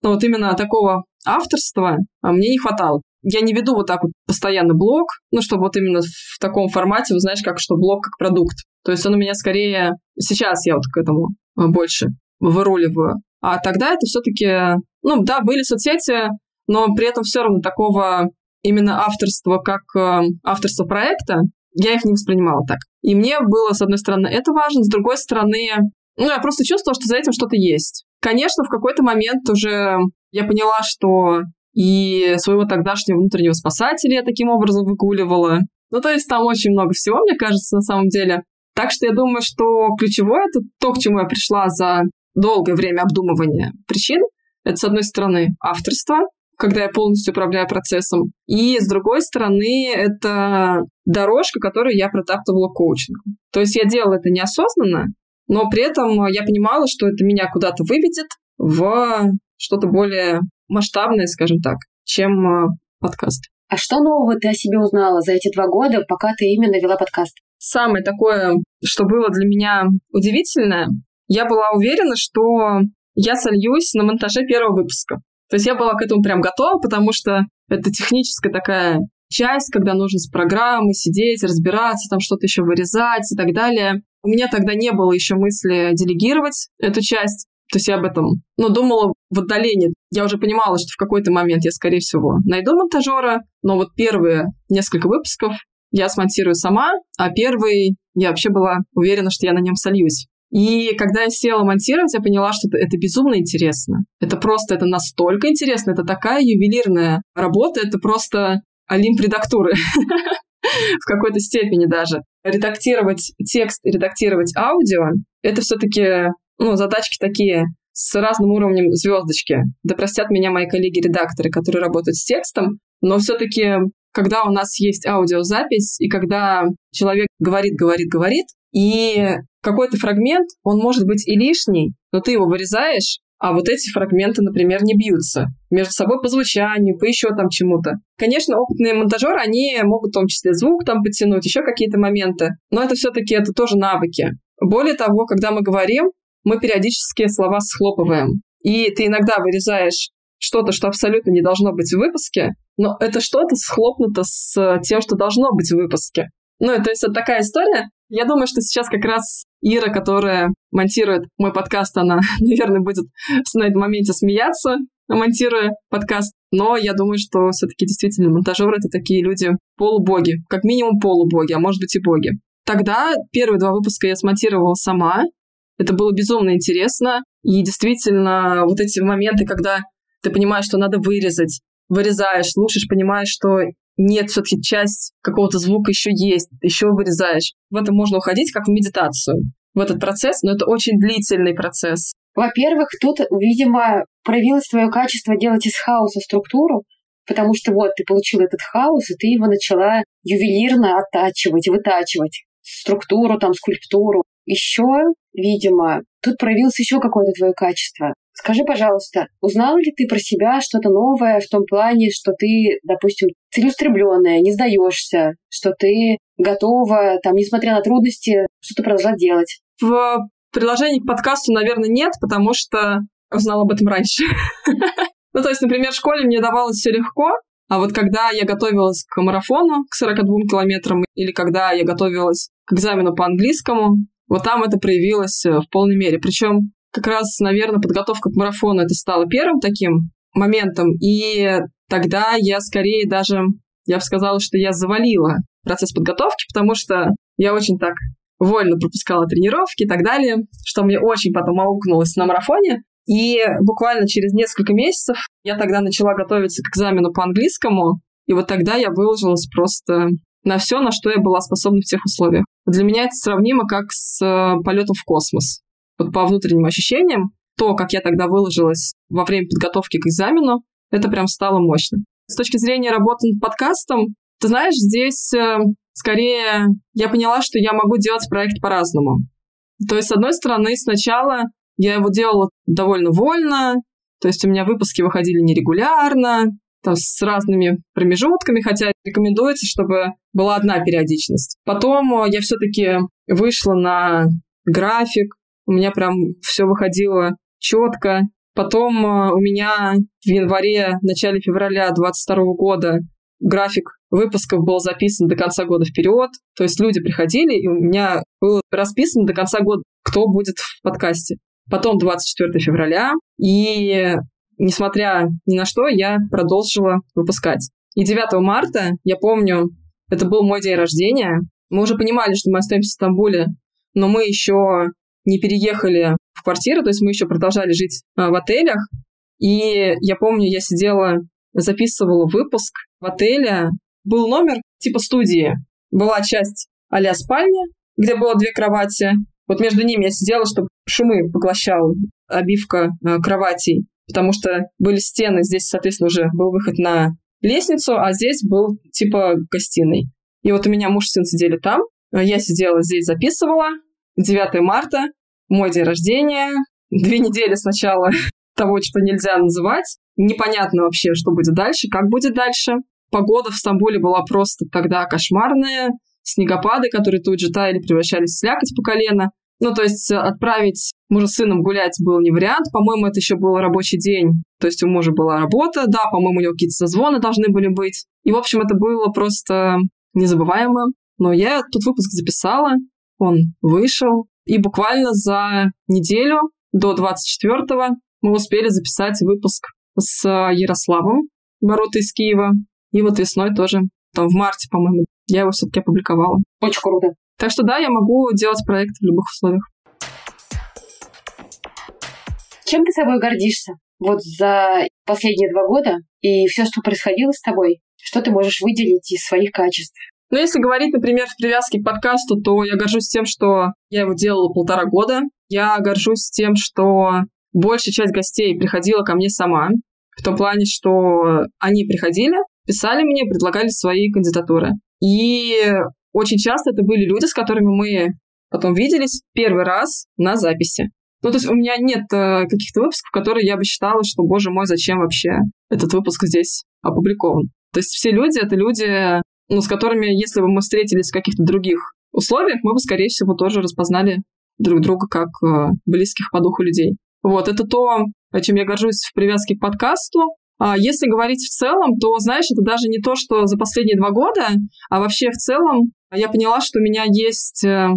Speaker 1: ну, вот именно такого авторства а, мне не хватало. Я не веду вот так вот постоянно блог, ну, чтобы вот именно в таком формате, вы знаешь, как что блог как продукт. То есть он у меня скорее... Сейчас я вот к этому а, больше выруливаю. А тогда это все-таки... Ну, да, были соцсети, но при этом все равно такого именно авторства, как э, авторство проекта, я их не воспринимала так. И мне было, с одной стороны, это важно, с другой стороны, ну, я просто чувствовала, что за этим что-то есть. Конечно, в какой-то момент уже я поняла, что и своего тогдашнего внутреннего спасателя я таким образом выгуливала. Ну, то есть там очень много всего, мне кажется, на самом деле. Так что я думаю, что ключевое это то, к чему я пришла за долгое время обдумывания причин. Это, с одной стороны, авторство, когда я полностью управляю процессом. И, с другой стороны, это дорожка, которую я протаптывала коучингом. То есть я делала это неосознанно, но при этом я понимала, что это меня куда-то выведет в что-то более масштабное, скажем так, чем э, подкаст.
Speaker 2: А что нового ты о себе узнала за эти два года, пока ты именно вела подкаст?
Speaker 1: Самое такое, что было для меня удивительное, я была уверена, что я сольюсь на монтаже первого выпуска. То есть я была к этому прям готова, потому что это техническая такая часть, когда нужно с программой сидеть, разбираться, там что-то еще вырезать и так далее. У меня тогда не было еще мысли делегировать эту часть. То есть я об этом, ну, думала в отдалении. Я уже понимала, что в какой-то момент я, скорее всего, найду монтажера, но вот первые несколько выпусков я смонтирую сама, а первый я вообще была уверена, что я на нем сольюсь. И когда я села монтировать, я поняла, что это, это безумно интересно. Это просто, это настолько интересно, это такая ювелирная работа, это просто олимп редактуры в какой-то степени даже. Редактировать текст и редактировать аудио — это все-таки ну, задачки такие с разным уровнем звездочки. Да простят меня мои коллеги-редакторы, которые работают с текстом, но все-таки когда у нас есть аудиозапись, и когда человек говорит, говорит, говорит, и какой-то фрагмент, он может быть и лишний, но ты его вырезаешь, а вот эти фрагменты, например, не бьются между собой по звучанию, по еще там чему-то. Конечно, опытные монтажеры, они могут в том числе звук там потянуть, еще какие-то моменты, но это все-таки это тоже навыки. Более того, когда мы говорим, мы периодически слова схлопываем. И ты иногда вырезаешь что-то, что абсолютно не должно быть в выпуске, но это что-то схлопнуто с тем, что должно быть в выпуске. Ну, то есть это такая история. Я думаю, что сейчас как раз Ира, которая монтирует мой подкаст, она, наверное, будет на этом моменте смеяться, монтируя подкаст. Но я думаю, что все-таки действительно монтажеры — это такие люди полубоги, как минимум полубоги, а может быть и боги. Тогда первые два выпуска я смонтировала сама. Это было безумно интересно. И действительно, вот эти моменты, когда ты понимаешь, что надо вырезать, вырезаешь, слушаешь, понимаешь, что нет, все-таки часть какого-то звука еще есть, еще вырезаешь. В этом можно уходить как в медитацию, в этот процесс, но это очень длительный процесс.
Speaker 2: Во-первых, тут, видимо, проявилось твое качество делать из хаоса структуру, потому что вот ты получил этот хаос, и ты его начала ювелирно оттачивать, вытачивать структуру, там, скульптуру. Еще, видимо, тут проявилось еще какое-то твое качество. Скажи, пожалуйста, узнала ли ты про себя что-то новое в том плане, что ты, допустим, целеустремленная, не сдаешься, что ты готова, там, несмотря на трудности, что-то продолжать делать?
Speaker 1: В приложении к подкасту, наверное, нет, потому что узнала об этом раньше. Ну, то есть, например, в школе мне давалось все легко, а вот когда я готовилась к марафону, к 42 километрам, или когда я готовилась к экзамену по английскому, вот там это проявилось э, в полной мере. Причем как раз, наверное, подготовка к марафону это стало первым таким моментом, и тогда я скорее даже, я бы сказала, что я завалила процесс подготовки, потому что я очень так вольно пропускала тренировки и так далее, что мне очень потом аукнулось на марафоне. И буквально через несколько месяцев я тогда начала готовиться к экзамену по английскому, и вот тогда я выложилась просто на все, на что я была способна в тех условиях. Для меня это сравнимо как с э, полетом в космос. Вот по внутренним ощущениям, то, как я тогда выложилась во время подготовки к экзамену, это прям стало мощно. С точки зрения работы над подкастом, ты знаешь, здесь э, скорее я поняла, что я могу делать проект по-разному. То есть, с одной стороны, сначала я его делала довольно вольно, то есть у меня выпуски выходили нерегулярно, там, с разными промежутками, хотя рекомендуется, чтобы была одна периодичность. Потом я все-таки вышла на график, у меня прям все выходило четко. Потом у меня в январе, начале февраля 22 года график выпусков был записан до конца года вперед. То есть люди приходили, и у меня было расписано до конца года, кто будет в подкасте. Потом 24 февраля, и несмотря ни на что, я продолжила выпускать. И 9 марта, я помню, это был мой день рождения. Мы уже понимали, что мы остаемся в Стамбуле, но мы еще не переехали в квартиру, то есть мы еще продолжали жить а, в отелях. И я помню, я сидела, записывала выпуск в отеле. Был номер типа студии. Была часть а спальня, где было две кровати. Вот между ними я сидела, чтобы шумы поглощал обивка э, кроватей потому что были стены, здесь, соответственно, уже был выход на лестницу, а здесь был типа гостиной. И вот у меня муж и сын сидели там, я сидела здесь, записывала. 9 марта, мой день рождения, две недели сначала того, что нельзя называть. Непонятно вообще, что будет дальше, как будет дальше. Погода в Стамбуле была просто тогда кошмарная. Снегопады, которые тут же таяли, превращались в слякоть по колено. Ну, то есть отправить мужа с сыном гулять был не вариант. По-моему, это еще был рабочий день. То есть у мужа была работа, да, по-моему, у него какие-то созвоны должны были быть. И, в общем, это было просто незабываемо. Но я тут выпуск записала, он вышел. И буквально за неделю до 24-го мы успели записать выпуск с Ярославом Борота из Киева. И вот весной тоже, там в марте, по-моему, я его все-таки опубликовала.
Speaker 2: Очень круто.
Speaker 1: Так что да, я могу делать проект в любых условиях.
Speaker 2: Чем ты собой гордишься? Вот за последние два года и все, что происходило с тобой, что ты можешь выделить из своих качеств?
Speaker 1: Ну, если говорить, например, в привязке к подкасту, то я горжусь тем, что я его делала полтора года. Я горжусь тем, что большая часть гостей приходила ко мне сама. В том плане, что они приходили, писали мне, предлагали свои кандидатуры. И очень часто это были люди, с которыми мы потом виделись первый раз на записи. Ну, то есть у меня нет э, каких-то выпусков, которые я бы считала, что, боже мой, зачем вообще этот выпуск здесь опубликован. То есть все люди — это люди, ну, с которыми, если бы мы встретились в каких-то других условиях, мы бы, скорее всего, тоже распознали друг друга как э, близких по духу людей. Вот, это то, чем я горжусь в привязке к подкасту. А если говорить в целом, то, знаешь, это даже не то, что за последние два года, а вообще в целом я поняла, что у меня есть э,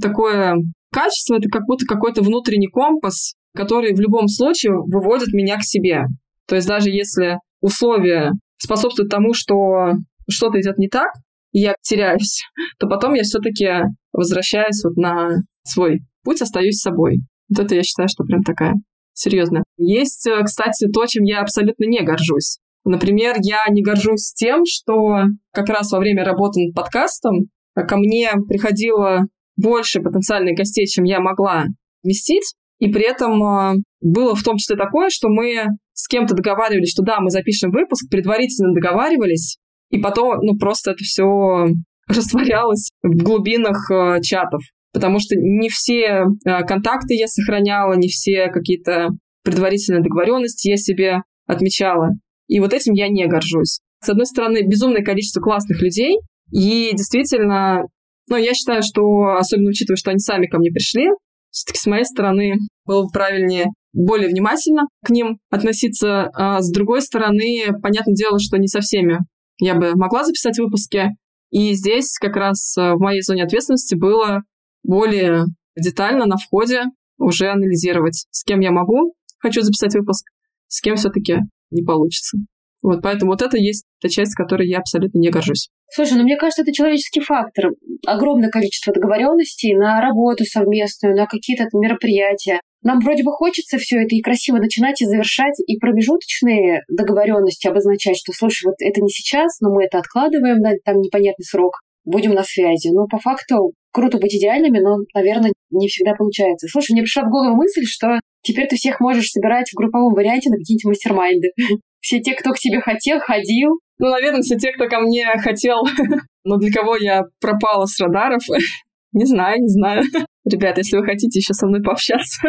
Speaker 1: такое качество, это как будто какой-то внутренний компас, который в любом случае выводит меня к себе. То есть даже если условия способствуют тому, что что-то идет не так, и я теряюсь, то потом я все-таки возвращаюсь вот на свой путь, остаюсь собой. Вот это я считаю, что прям такая серьезно. Есть, э, кстати, то, чем я абсолютно не горжусь. Например, я не горжусь тем, что как раз во время работы над подкастом ко мне приходило больше потенциальных гостей, чем я могла вместить, и при этом э, было в том числе такое, что мы с кем-то договаривались, что да, мы запишем выпуск, предварительно договаривались, и потом, ну, просто это все растворялось в глубинах э, чатов потому что не все э, контакты я сохраняла, не все какие-то предварительные договоренности я себе отмечала. И вот этим я не горжусь. С одной стороны, безумное количество классных людей, и действительно, ну, я считаю, что, особенно учитывая, что они сами ко мне пришли, все-таки с моей стороны было бы правильнее более внимательно к ним относиться. А с другой стороны, понятное дело, что не со всеми я бы могла записать выпуски. И здесь как раз э, в моей зоне ответственности было более детально на входе уже анализировать, с кем я могу, хочу записать выпуск, с кем все-таки не получится. Вот поэтому вот это есть та часть, которой я абсолютно не горжусь.
Speaker 2: Слушай, ну мне кажется, это человеческий фактор. Огромное количество договоренностей на работу совместную, на какие-то мероприятия. Нам вроде бы хочется все это и красиво начинать и завершать, и промежуточные договоренности обозначать, что, слушай, вот это не сейчас, но мы это откладываем на там непонятный срок, будем на связи. Но по факту круто быть идеальными, но, наверное, не всегда получается. Слушай, мне пришла в голову мысль, что теперь ты всех можешь собирать в групповом варианте на какие-нибудь мастер-майнды. Все те, кто к тебе хотел, ходил.
Speaker 1: Ну, наверное, все те, кто ко мне хотел, но для кого я пропала с радаров, не знаю, не знаю. Ребята, если вы хотите еще со мной пообщаться,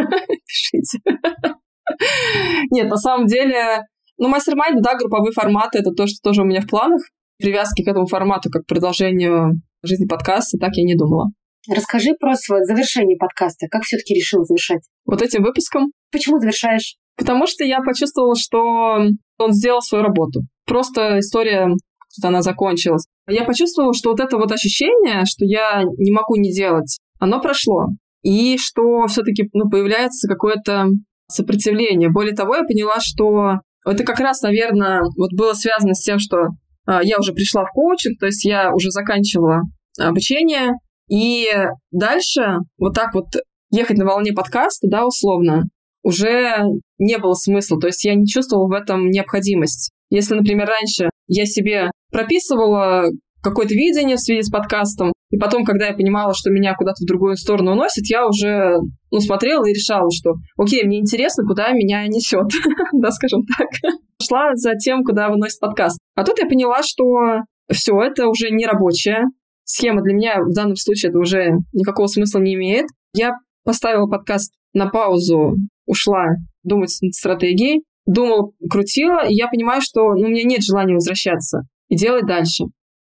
Speaker 1: пишите. Нет, на самом деле, ну, мастер-майнд, да, групповые форматы, это то, что тоже у меня в планах. Привязки к этому формату как к продолжению жизни подкаста, так я не думала.
Speaker 2: Расскажи про свое завершение подкаста. Как все-таки решил завершать?
Speaker 1: Вот этим выпуском.
Speaker 2: Почему завершаешь?
Speaker 1: Потому что я почувствовала, что он сделал свою работу. Просто история, она закончилась. Я почувствовала, что вот это вот ощущение, что я не могу не делать, оно прошло. И что все-таки ну, появляется какое-то сопротивление. Более того, я поняла, что это как раз, наверное, вот было связано с тем, что я уже пришла в коучинг, то есть я уже заканчивала обучение, и дальше вот так вот ехать на волне подкаста, да, условно, уже не было смысла. То есть я не чувствовала в этом необходимость. Если, например, раньше я себе прописывала какое-то видение в связи с подкастом, и потом, когда я понимала, что меня куда-то в другую сторону уносит, я уже ну, смотрела и решала, что окей, мне интересно, куда меня несет, да, скажем так. Шла за тем, куда выносит подкаст. А тут я поняла, что все, это уже не рабочая схема для меня в данном случае это уже никакого смысла не имеет. Я поставила подкаст на паузу, ушла думать над стратегией, думала, крутила, и я понимаю, что ну, у меня нет желания возвращаться и делать дальше.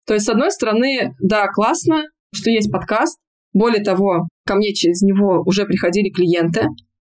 Speaker 1: То есть, с одной стороны, да, классно, что есть подкаст. Более того, ко мне через него уже приходили клиенты,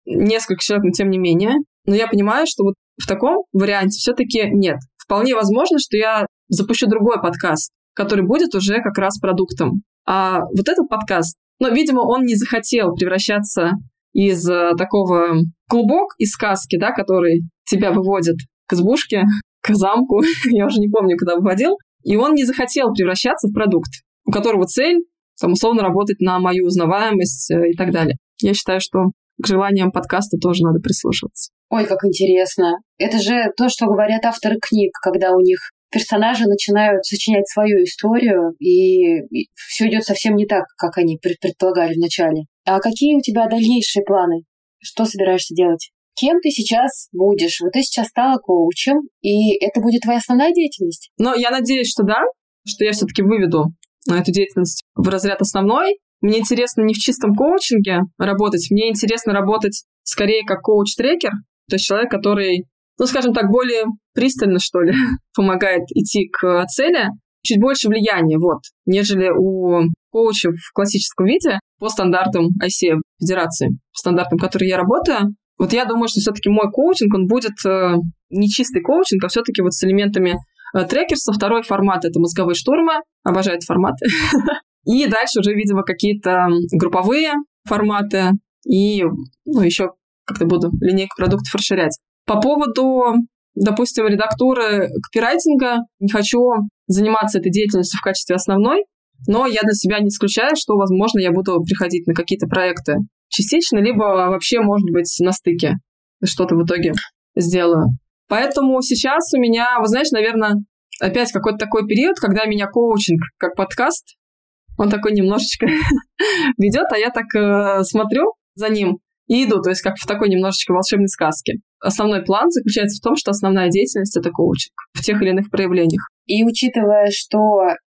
Speaker 1: несколько человек, но тем не менее. Но я понимаю, что вот в таком варианте все-таки нет. Вполне возможно, что я запущу другой подкаст, который будет уже как раз продуктом. А вот этот подкаст, ну, видимо, он не захотел превращаться из э, такого клубок из сказки, да, который тебя выводит к избушке, к замку, я уже не помню, куда выводил, и он не захотел превращаться в продукт, у которого цель, там, условно, работать на мою узнаваемость э, и так далее. Я считаю, что к желаниям подкаста тоже надо прислушиваться.
Speaker 2: Ой, как интересно. Это же то, что говорят авторы книг, когда у них персонажи начинают сочинять свою историю, и, и все идет совсем не так, как они предполагали вначале. А какие у тебя дальнейшие планы? Что собираешься делать? Кем ты сейчас будешь? Вот ты сейчас стала коучем, и это будет твоя основная деятельность?
Speaker 1: Но я надеюсь, что да, что я все-таки выведу эту деятельность в разряд основной. Мне интересно не в чистом коучинге работать, мне интересно работать скорее как коуч-трекер, то есть человек, который, ну, скажем так, более пристально, что ли, помогает идти к цели, чуть больше влияния, вот, нежели у коуча в классическом виде по стандартам ICF Федерации, по стандартам, которые я работаю. Вот я думаю, что все-таки мой коучинг, он будет э, не чистый коучинг, а все-таки вот с элементами э, трекерса. Второй формат — это мозговые штурмы. Обожаю этот формат. И дальше уже, видимо, какие-то групповые форматы. И ну, еще как-то буду линейку продуктов расширять. По поводу допустим, редактуры копирайтинга, не хочу заниматься этой деятельностью в качестве основной, но я для себя не исключаю, что, возможно, я буду приходить на какие-то проекты частично, либо вообще, может быть, на стыке что-то в итоге сделаю. Поэтому сейчас у меня, вы знаете, наверное, опять какой-то такой период, когда меня коучинг как подкаст, он такой немножечко ведет, а я так э, смотрю за ним и иду, то есть как в такой немножечко волшебной сказке. Основной план заключается в том, что основная деятельность — это коучинг в тех или иных проявлениях.
Speaker 2: И учитывая, что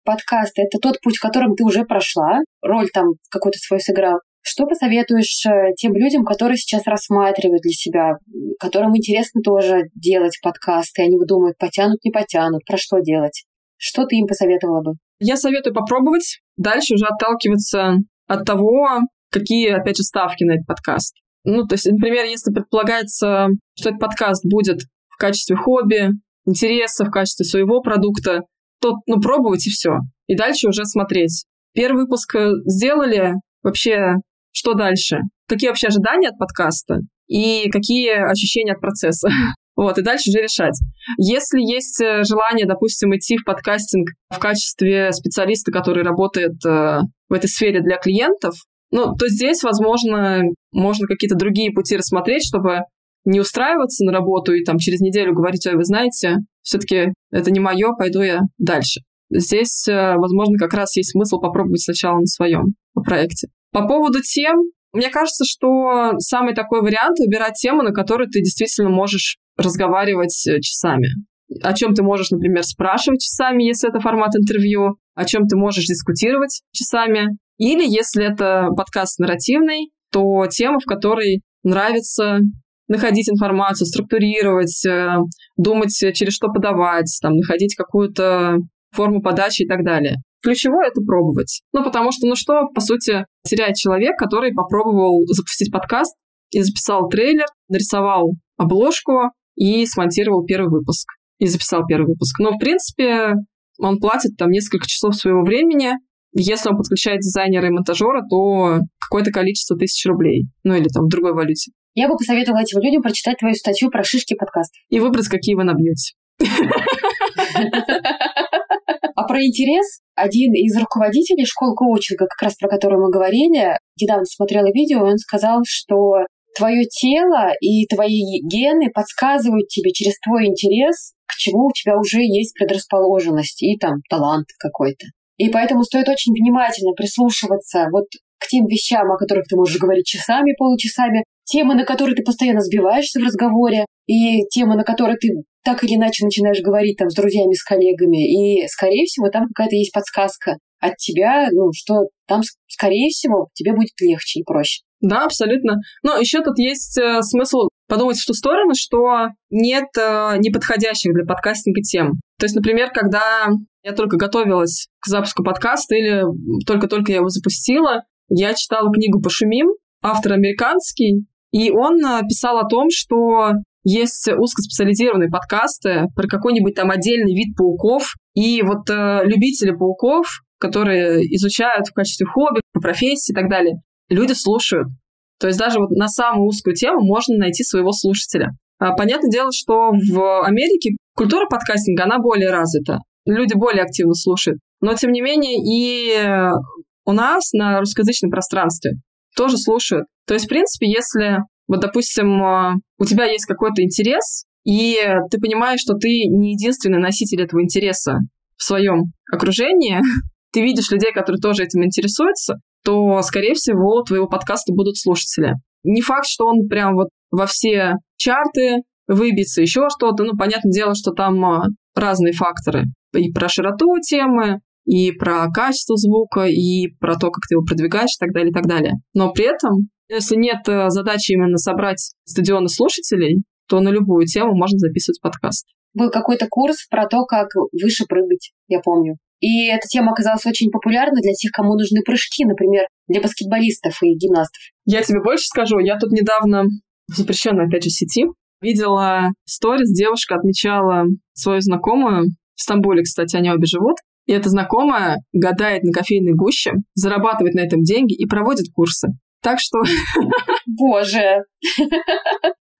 Speaker 2: подкаст — это тот путь, которым ты уже прошла, роль там какой-то свой сыграл, что посоветуешь э, тем людям, которые сейчас рассматривают для себя, которым интересно тоже делать подкасты, они думают, потянут, не потянут, про что делать? Что ты им посоветовала бы?
Speaker 1: Я советую попробовать, дальше уже отталкиваться от того, какие, опять же, ставки на этот подкаст. Ну, то есть, например, если предполагается, что этот подкаст будет в качестве хобби, интереса, в качестве своего продукта, то, ну, пробовать и все. И дальше уже смотреть. Первый выпуск э, сделали, вообще, что дальше? Какие вообще ожидания от подкаста? И какие ощущения от процесса? Вот, и дальше уже решать. Если есть э, желание, допустим, идти в подкастинг в качестве специалиста, который работает э, в этой сфере для клиентов, ну, то здесь, возможно, можно какие-то другие пути рассмотреть, чтобы не устраиваться на работу и там через неделю говорить, ой, вы знаете, все-таки это не мое, пойду я дальше. Здесь, э, возможно, как раз есть смысл попробовать сначала на своем проекте. По поводу тем, мне кажется, что самый такой вариант выбирать тему, на которую ты действительно можешь разговаривать э, часами. О чем ты можешь, например, спрашивать часами, если это формат интервью, о чем ты можешь дискутировать часами. Или если это подкаст нарративный, то тема, в которой нравится находить информацию, структурировать, э, думать, через что подавать, там, находить какую-то форму подачи и так далее. Ключевое — это пробовать. Ну, потому что, ну что, по сути, теряет человек, который попробовал запустить подкаст и записал трейлер, нарисовал обложку и смонтировал первый выпуск. И записал первый выпуск. Но, в принципе, он платит там несколько часов своего времени. Если он подключает дизайнера и монтажера, то какое-то количество тысяч рублей. Ну, или там в другой валюте.
Speaker 2: Я бы посоветовала этим людям прочитать твою статью про шишки подкаст.
Speaker 1: И выбрать, какие вы набьете.
Speaker 2: А про интерес один из руководителей школ коучинга, как раз про которую мы говорили, недавно смотрела видео, он сказал, что твое тело и твои гены подсказывают тебе через твой интерес, к чему у тебя уже есть предрасположенность и там талант какой-то. И поэтому стоит очень внимательно прислушиваться вот к тем вещам, о которых ты можешь говорить часами, получасами, темы, на которые ты постоянно сбиваешься в разговоре, и темы, на которые ты так или иначе начинаешь говорить там с друзьями, с коллегами, и, скорее всего, там какая-то есть подсказка от тебя, ну, что там, скорее всего, тебе будет легче и проще.
Speaker 1: Да, абсолютно. Но еще тут есть э, смысл подумать в ту сторону, что нет э, неподходящих для подкастинга тем. То есть, например, когда я только готовилась к запуску подкаста или только-только я его запустила, я читала книгу «Пошумим», автор американский, и он э, писал о том, что есть узкоспециализированные подкасты про какой-нибудь там отдельный вид пауков, и вот э, любители пауков, которые изучают в качестве хобби, по профессии и так далее, люди слушают. То есть даже вот на самую узкую тему можно найти своего слушателя. А, понятное дело, что в Америке культура подкастинга, она более развита. Люди более активно слушают. Но, тем не менее, и у нас на русскоязычном пространстве тоже слушают. То есть, в принципе, если, вот, допустим, а, у тебя есть какой-то интерес, и ты понимаешь, что ты не единственный носитель этого интереса в своем окружении, ты видишь людей, которые тоже этим интересуются, то, скорее всего, твоего подкаста будут слушатели. Не факт, что он прям вот во все чарты выбьется, еще что-то. Ну, понятное дело, что там а, разные факторы. И про широту темы, и про качество звука, и про то, как ты его продвигаешь, и так далее, и так далее. Но при этом, если нет э, задачи именно собрать стадионы слушателей, то на любую тему можно записывать подкаст.
Speaker 2: Был какой-то курс про то, как выше прыгать, я помню. И эта тема оказалась очень популярна для тех, кому нужны прыжки, например, для баскетболистов и гимнастов.
Speaker 1: Я тебе больше скажу. Я тут недавно в запрещенной, опять же, сети видела сторис, девушка отмечала свою знакомую, в Стамбуле, кстати, они обе живут, и эта знакомая гадает на кофейной гуще, зарабатывает на этом деньги и проводит курсы. Так что...
Speaker 2: Боже!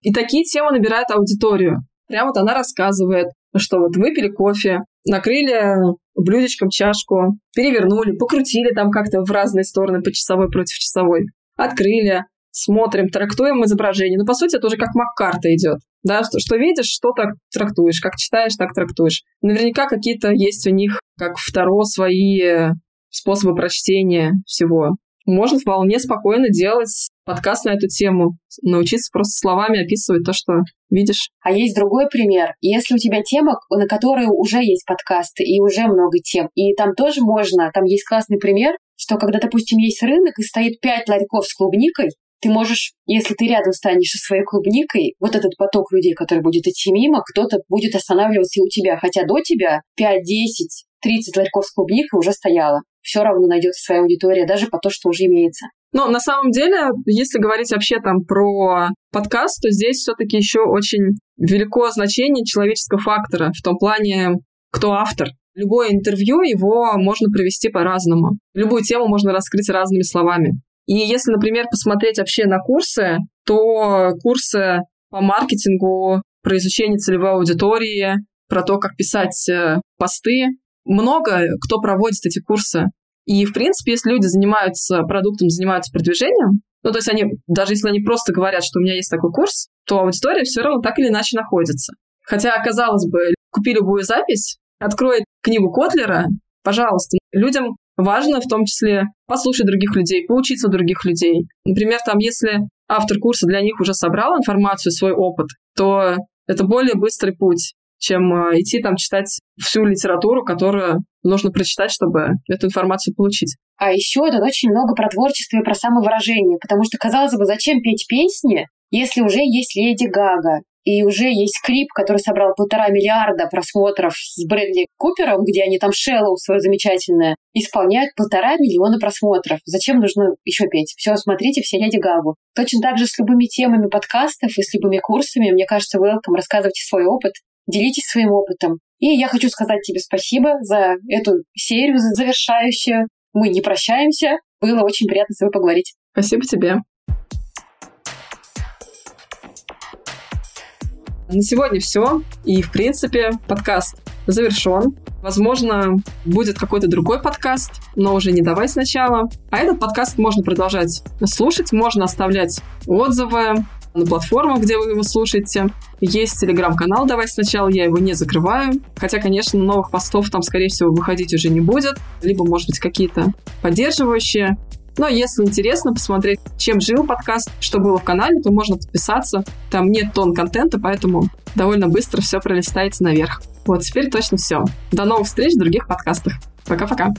Speaker 1: И такие темы набирают аудиторию. Прямо вот она рассказывает, что вот выпили кофе, накрыли блюдечком чашку, перевернули, покрутили там как-то в разные стороны по часовой против часовой, открыли, смотрим, трактуем изображение. Ну, по сути, это уже как мак-карта идет. Да, что, что видишь, что так трактуешь, как читаешь, так трактуешь. Наверняка какие-то есть у них, как второ, свои способы прочтения всего. Можно вполне спокойно делать подкаст на эту тему, научиться просто словами описывать то, что видишь.
Speaker 2: А есть другой пример. Если у тебя тема, на которой уже есть подкасты и уже много тем, и там тоже можно, там есть классный пример, что когда, допустим, есть рынок и стоит пять ларьков с клубникой, ты можешь, если ты рядом станешь со своей клубникой, вот этот поток людей, который будет идти мимо, кто-то будет останавливаться и у тебя. Хотя до тебя 5, 10, 30 ларьков с клубникой уже стояло. Все равно найдется своя аудитория, даже по то, что уже имеется.
Speaker 1: Но на самом деле, если говорить вообще там про подкаст, то здесь все-таки еще очень велико значение человеческого фактора в том плане, кто автор. Любое интервью, его можно провести по-разному. Любую тему можно раскрыть разными словами. И если, например, посмотреть вообще на курсы, то курсы по маркетингу, про изучение целевой аудитории, про то, как писать э, посты. Много кто проводит эти курсы. И, в принципе, если люди занимаются продуктом, занимаются продвижением, ну, то есть они, даже если они просто говорят, что у меня есть такой курс, то аудитория все равно так или иначе находится. Хотя, казалось бы, купи любую запись, открой книгу Котлера, пожалуйста, людям важно в том числе послушать других людей, поучиться у других людей. Например, там, если автор курса для них уже собрал информацию, свой опыт, то это более быстрый путь, чем э, идти там читать всю литературу, которую нужно прочитать, чтобы эту информацию получить.
Speaker 2: А еще тут очень много про творчество и про самовыражение, потому что, казалось бы, зачем петь песни, если уже есть Леди Гага, и уже есть клип, который собрал полтора миллиарда просмотров с Брэдли Купером, где они там Шеллоу свое замечательное исполняют полтора миллиона просмотров. Зачем нужно еще петь? Все, смотрите все Леди Гагу. Точно так же с любыми темами подкастов и с любыми курсами. Мне кажется, welcome, рассказывайте свой опыт, делитесь своим опытом. И я хочу сказать тебе спасибо за эту серию завершающую. Мы не прощаемся. Было очень приятно с тобой поговорить.
Speaker 1: Спасибо тебе. На сегодня все. И, в принципе, подкаст завершен. Возможно, будет какой-то другой подкаст, но уже не давай сначала. А этот подкаст можно продолжать слушать, можно оставлять отзывы на платформах, где вы его слушаете. Есть телеграм-канал «Давай сначала», я его не закрываю. Хотя, конечно, новых постов там, скорее всего, выходить уже не будет. Либо, может быть, какие-то поддерживающие. Но если интересно посмотреть, чем жил подкаст, что было в канале, то можно подписаться. Там нет тон контента, поэтому довольно быстро все пролистается наверх. Вот, теперь точно все. До новых встреч в других подкастах. Пока-пока.